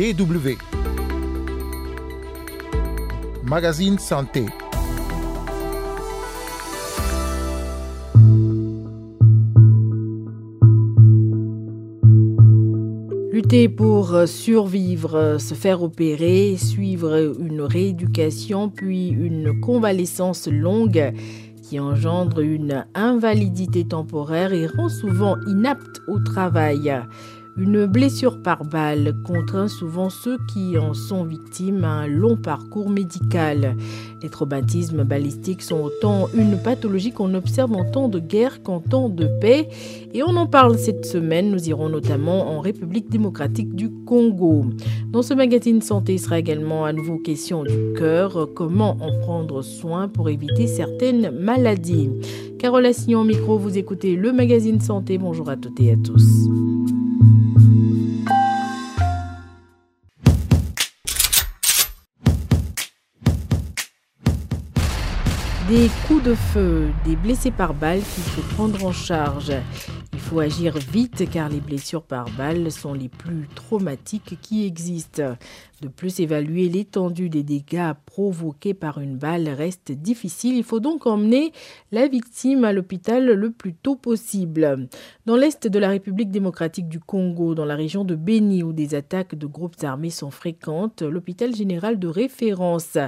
DW. Magazine Santé. Lutter pour survivre, se faire opérer, suivre une rééducation, puis une convalescence longue qui engendre une invalidité temporaire et rend souvent inapte au travail. Une blessure par balle contraint souvent ceux qui en sont victimes à un long parcours médical. Les traumatismes balistiques sont autant une pathologie qu'on observe en temps de guerre qu'en temps de paix. Et on en parle cette semaine. Nous irons notamment en République démocratique du Congo. Dans ce magazine santé sera également à nouveau question du cœur. Comment en prendre soin pour éviter certaines maladies? Carole Assignon micro, vous écoutez le magazine santé. Bonjour à toutes et à tous. Des coups de feu, des blessés par balle qu'il faut prendre en charge. Il faut agir vite car les blessures par balle sont les plus traumatiques qui existent. De plus, évaluer l'étendue des dégâts provoqués par une balle reste difficile. Il faut donc emmener la victime à l'hôpital le plus tôt possible. Dans l'est de la République démocratique du Congo, dans la région de Beni où des attaques de groupes armés sont fréquentes, l'hôpital général de référence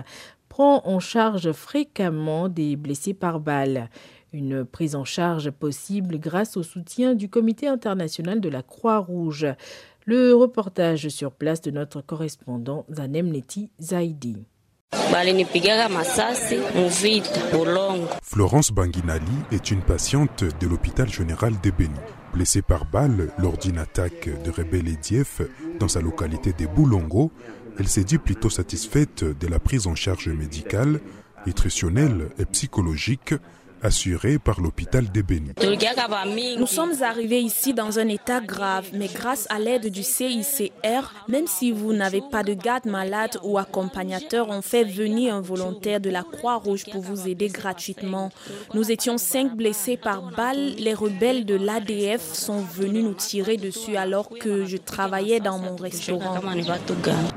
prend en charge fréquemment des blessés par balle. Une prise en charge possible grâce au soutien du Comité international de la Croix-Rouge. Le reportage sur place de notre correspondant Zanem Neti Zaidi. Florence Banginali est une patiente de l'hôpital général de Béni. Blessée par balle lors d'une attaque de rebelles Edief dans sa localité de Boulongo, elle s'est dit plutôt satisfaite de la prise en charge médicale, nutritionnelle et psychologique assurée par l'hôpital de Béni. Nous sommes arrivés ici dans un état grave, mais grâce à l'aide du CICR, même si vous n'avez pas de garde malade ou accompagnateur, on fait venir un volontaire de la Croix-Rouge pour vous aider gratuitement. Nous étions cinq blessés par balle. Les rebelles de l'ADF sont venus nous tirer dessus alors que je travaillais dans mon restaurant.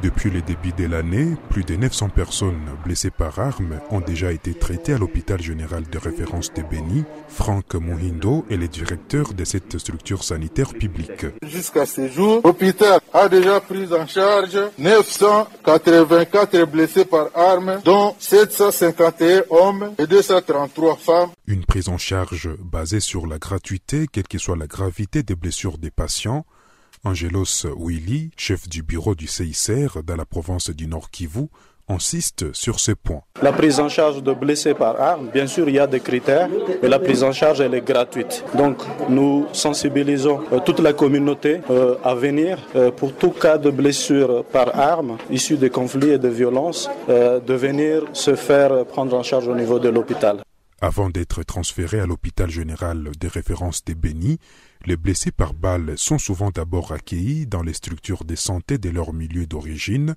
Depuis le début de l'année, plus de 900 personnes blessées par armes ont déjà été traitées à l'hôpital général de référence de Béni, Franck Mohindo est le directeur de cette structure sanitaire publique. Jusqu'à ce jour, l'hôpital a déjà pris en charge 984 blessés par armes, dont 751 hommes et 233 femmes. Une prise en charge basée sur la gratuité, quelle que soit la gravité des blessures des patients. Angelos Willy, chef du bureau du CICR dans la province du Nord Kivu, insiste sur ce point. La prise en charge de blessés par arme, bien sûr, il y a des critères, mais la prise en charge, elle est gratuite. Donc, nous sensibilisons euh, toute la communauté euh, à venir euh, pour tout cas de blessure par arme issu de conflits et de violences, de venir se faire prendre en charge au niveau de l'hôpital. Avant d'être transférés à l'hôpital général de référence des Bénis, les blessés par balle sont souvent d'abord accueillis dans les structures de santé de leur milieu d'origine,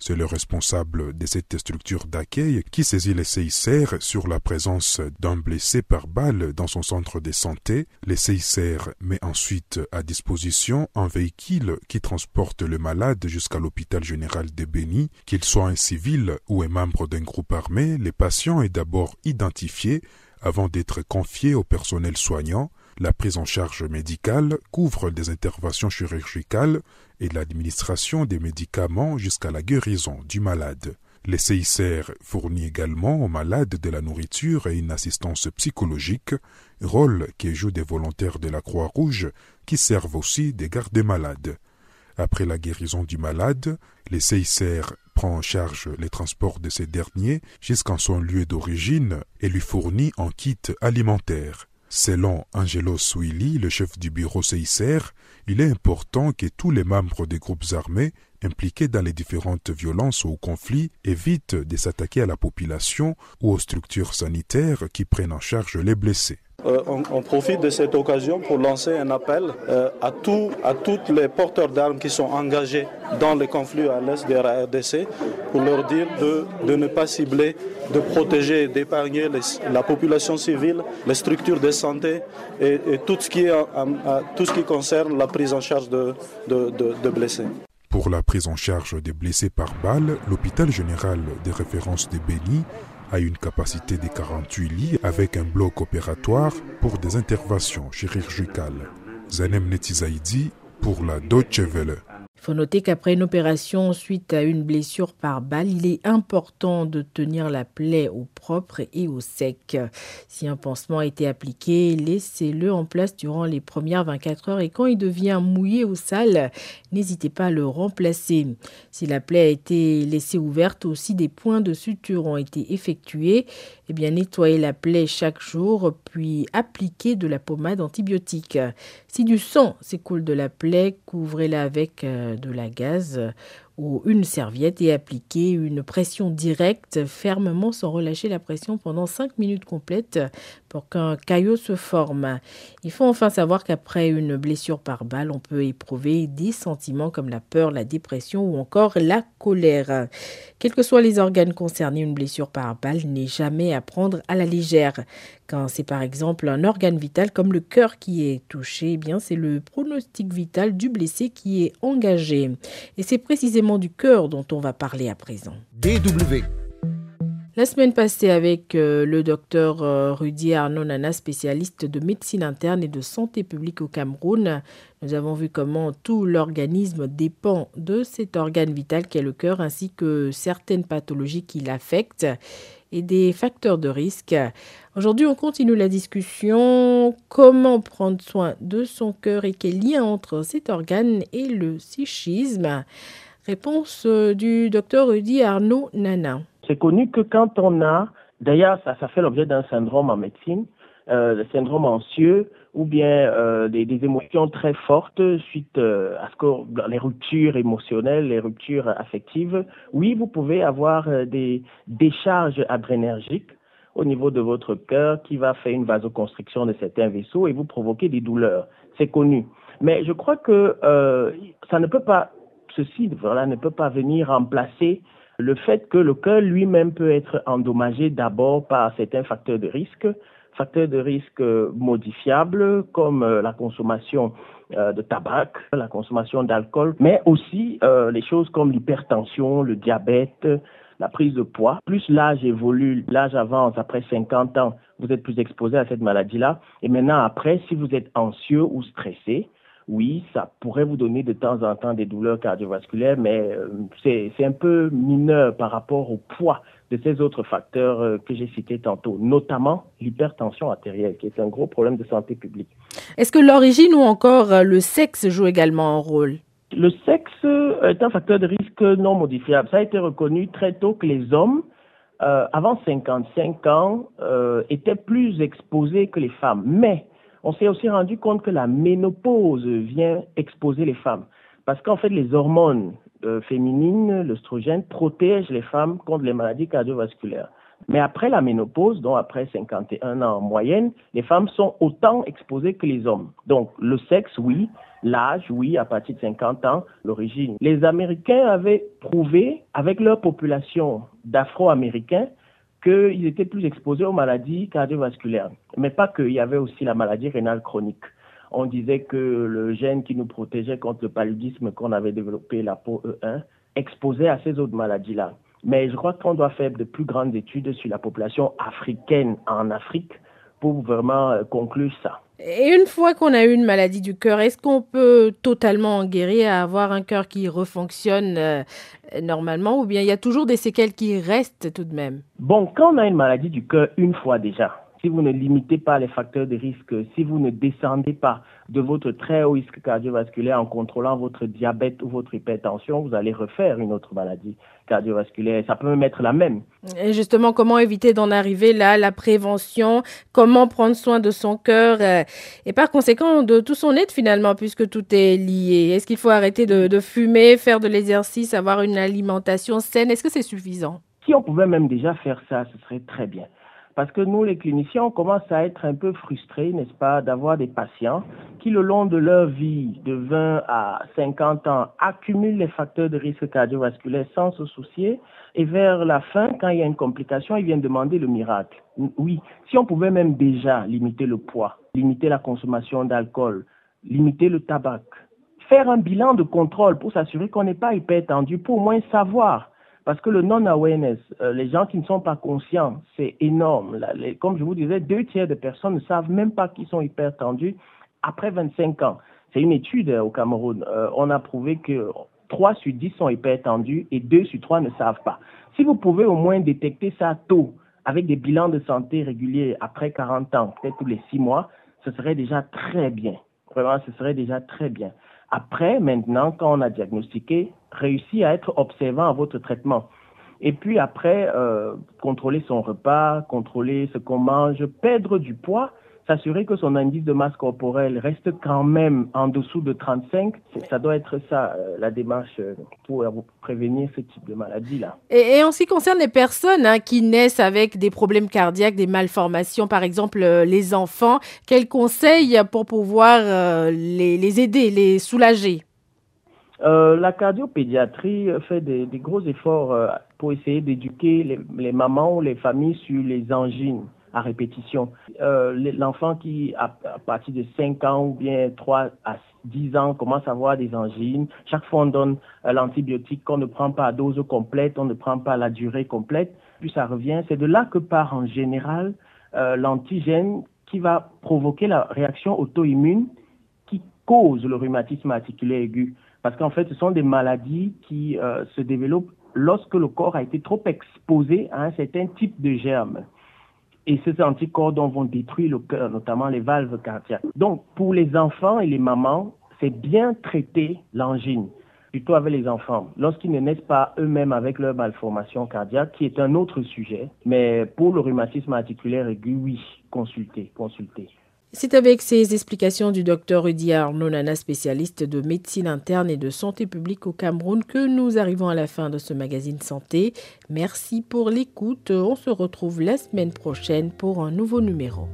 c'est le responsable de cette structure d'accueil qui saisit les CICR sur la présence d'un blessé par balle dans son centre de santé. Les CICR met ensuite à disposition un véhicule qui transporte le malade jusqu'à l'hôpital général de Béni. Qu'il soit un civil ou un membre d'un groupe armé, le patient est d'abord identifié avant d'être confié au personnel soignant. La prise en charge médicale couvre des interventions chirurgicales et l'administration des médicaments jusqu'à la guérison du malade. Les CICR fournit également aux malades de la nourriture et une assistance psychologique, rôle qui joue des volontaires de la Croix-Rouge qui servent aussi des gardes-malades. Après la guérison du malade, les CICR prend en charge les transports de ces derniers jusqu'en son lieu d'origine et lui fournit un kit alimentaire. Selon Angelo Suili, le chef du bureau CICR, il est important que tous les membres des groupes armés impliqués dans les différentes violences ou conflits évitent de s'attaquer à la population ou aux structures sanitaires qui prennent en charge les blessés. Euh, on, profite de cette occasion pour lancer un appel euh, à, tous à toutes les porteurs d'armes qui sont engagés dans les conflits à l'est de la RDC pour leur dire de, de ne pas cibler, de protéger, d'épargner la population civile, les structures de santé et, tout, ce qui est, tout ce qui concerne la prise en charge de, de, de blessés. Pour la prise en charge des blessés par balle, l'hôpital général des références de Béni a une capacité de 48 lits avec un bloc opératoire pour des interventions chirurgicales. Zanem Netizaidi pour la Deutsche Welle. Il faut noter qu'après une opération suite à une blessure par balle, il est important de tenir la plaie au propre et au sec. Si un pansement a été appliqué, laissez-le en place durant les premières 24 heures et quand il devient mouillé ou sale, n'hésitez pas à le remplacer. Si la plaie a été laissée ouverte ou si des points de suture ont été effectués, eh bien nettoyez la plaie chaque jour puis appliquez de la pommade antibiotique. Si du sang s'écoule de la plaie, couvrez-la avec euh, de la gaz ou une serviette et appliquer une pression directe fermement sans relâcher la pression pendant 5 minutes complètes pour qu'un caillot se forme. Il faut enfin savoir qu'après une blessure par balle, on peut éprouver des sentiments comme la peur, la dépression ou encore la colère. Quels que soient les organes concernés, une blessure par balle n'est jamais à prendre à la légère. Quand c'est par exemple un organe vital comme le cœur qui est touché, eh bien c'est le pronostic vital du blessé qui est engagé. Et c'est précisément du cœur dont on va parler à présent. DW. La semaine passée, avec euh, le docteur euh, Rudy Arnaud Nana, spécialiste de médecine interne et de santé publique au Cameroun, nous avons vu comment tout l'organisme dépend de cet organe vital qu'est le cœur, ainsi que certaines pathologies qui l'affectent et des facteurs de risque. Aujourd'hui, on continue la discussion. Comment prendre soin de son cœur et quel lien entre cet organe et le psychisme? Réponse euh, du docteur Rudy Arnaud Nana. C'est connu que quand on a, d'ailleurs, ça, ça fait l'objet d'un syndrome en médecine, euh, le syndrome anxieux ou bien euh, des, émotions très fortes suite euh, à ce que les ruptures émotionnelles, les ruptures affectives. Oui, vous pouvez avoir euh, des décharges adrénergiques au niveau de votre cœur qui va faire une vasoconstriction de certains vaisseaux et vous provoquer des douleurs. C'est connu. Mais je crois que ça ne peut pas, ceci voilà, ne peut pas venir remplacer le fait que le cœur lui-même peut être endommagé d'abord par certains facteurs de risque, facteurs de risque modifiables comme euh, la consommation euh, de tabac, la consommation d'alcool, mais aussi euh, les choses comme l'hypertension, le diabète, la prise de poids. Plus l'âge évolue, l'âge avance, après 50 ans, vous êtes plus exposé à cette maladie-là. Et maintenant, après, si vous êtes anxieux ou stressé, oui, ça pourrait vous donner de temps en temps des douleurs cardiovasculaires, mais euh, c'est un peu mineur par rapport au poids de ces autres facteurs euh, que j'ai cités tantôt, notamment l'hypertension artérielle, qui est un gros problème de santé publique. Est-ce que l'origine ou encore euh, le sexe joue également un rôle? Le sexe est un facteur de risque non modifiable. Ça a été reconnu très tôt que les hommes, euh, avant 55 ans, euh, étaient plus exposés que les femmes. Mais on s'est aussi rendu compte que la ménopause vient exposer les femmes. Parce qu'en fait, les hormones euh, féminines, l'œstrogène, protègent les femmes contre les maladies cardiovasculaires. Mais après la ménopause, donc après 51 ans en moyenne, les femmes sont autant exposées que les hommes. Donc le sexe, oui, l'âge, oui, à partir de 50 ans, l'origine. Les Américains avaient prouvé, avec leur population d'Afro-Américains, qu'ils étaient plus exposés aux maladies cardiovasculaires. Mais pas que, il y avait aussi la maladie rénale chronique. On disait que le gène qui nous protégeait contre le paludisme qu'on avait développé, la peau E1, exposait à ces autres maladies-là. Mais je crois qu'on doit faire de plus grandes études sur la population africaine en Afrique pour vraiment euh, conclure ça. Et une fois qu'on a eu une maladie du cœur, est-ce qu'on peut totalement en guérir, avoir un cœur qui refonctionne euh, normalement, ou bien il y a toujours des séquelles qui restent tout de même? Bon, quand on a une maladie du cœur une fois déjà, si vous ne limitez pas les facteurs de risque, si vous ne descendez pas de votre très haut risque cardiovasculaire en contrôlant votre diabète ou votre hypertension, vous allez refaire une autre maladie cardiovasculaire. Ça peut même être la même. Et justement, comment éviter d'en arriver là, la prévention, comment prendre soin de son cœur euh, et par conséquent de tout son être finalement, puisque tout est lié. Est-ce qu'il faut arrêter de, de fumer, faire de l'exercice, avoir une alimentation saine? Est-ce que c'est suffisant? Si on pouvait même déjà faire ça, ce serait très bien. Parce que nous, les cliniciens, on commence à être un peu frustrés, n'est-ce pas, d'avoir des patients qui, le long de leur vie, de 20 à 50 ans, accumulent les facteurs de risque cardiovasculaire sans se soucier. Et vers la fin, quand il y a une complication, ils viennent demander le miracle. Oui, si on pouvait même déjà limiter le poids, limiter la consommation d'alcool, limiter le tabac, faire un bilan de contrôle pour s'assurer qu'on n'est pas hypertendu, pour au moins savoir. Parce que le non-awareness, euh, les gens qui ne sont pas conscients, c'est énorme. comme je vous disais, deux tiers de personnes ne savent même pas qu'ils sont hypertendus après 25 ans. C'est une étude au Cameroun. on a prouvé que 3 sur 10 sont hypertendus et 2 sur 3 ne savent pas. Si vous pouvez au moins détecter ça tôt, avec des bilans de santé réguliers après 40 ans, peut-être tous les 6 mois, ce serait déjà très bien. Vraiment, ce serait déjà très bien. Après, maintenant, quand on a diagnostiqué, réussir à être observant à votre traitement. Et puis après, euh, contrôler son repas, contrôler ce qu'on mange, perdre du poids, s'assurer que son indice de masse corporelle reste quand même en dessous de 35, ça doit être ça, euh, la démarche euh, pour prévenir ce type de maladie-là. Et, en ce qui concerne les personnes hein, qui naissent avec des problèmes cardiaques, des malformations, par exemple euh, les enfants, quels conseils pour pouvoir les, aider, les soulager? La cardiopédiatrie fait des, gros efforts pour essayer d'éduquer les, les mamans ou les familles sur les angines à répétition. Euh, l'enfant qui, à, partir de 5 ans ou bien 3 à 10 ans, commence à avoir des angines, chaque fois on donne euh, l'antibiotique qu'on ne prend pas à dose complète, on ne prend pas la durée complète, puis ça revient. C'est de là que part en général euh, l'antigène qui va provoquer la réaction auto-immune qui cause le rhumatisme articulaire aigu. Parce qu'en fait, ce sont des maladies qui se développent lorsque le corps a été trop exposé à un certain type de germe et ces anticorps vont détruire le cœur, notamment les valves cardiaques. Donc, pour les enfants et les mamans, c'est bien traiter l'angine, plutôt avec les enfants, lorsqu'ils ne naissent pas eux-mêmes avec leur malformation cardiaque, qui est un autre sujet. Mais pour le rhumatisme articulaire aigu, oui, consultez, consultez. C'est avec ces explications du docteur Rudy Arnaud spécialiste de médecine interne et de santé publique au Cameroun, que nous arrivons à la fin de ce magazine santé. Merci pour l'écoute. On se retrouve la semaine prochaine pour un nouveau numéro.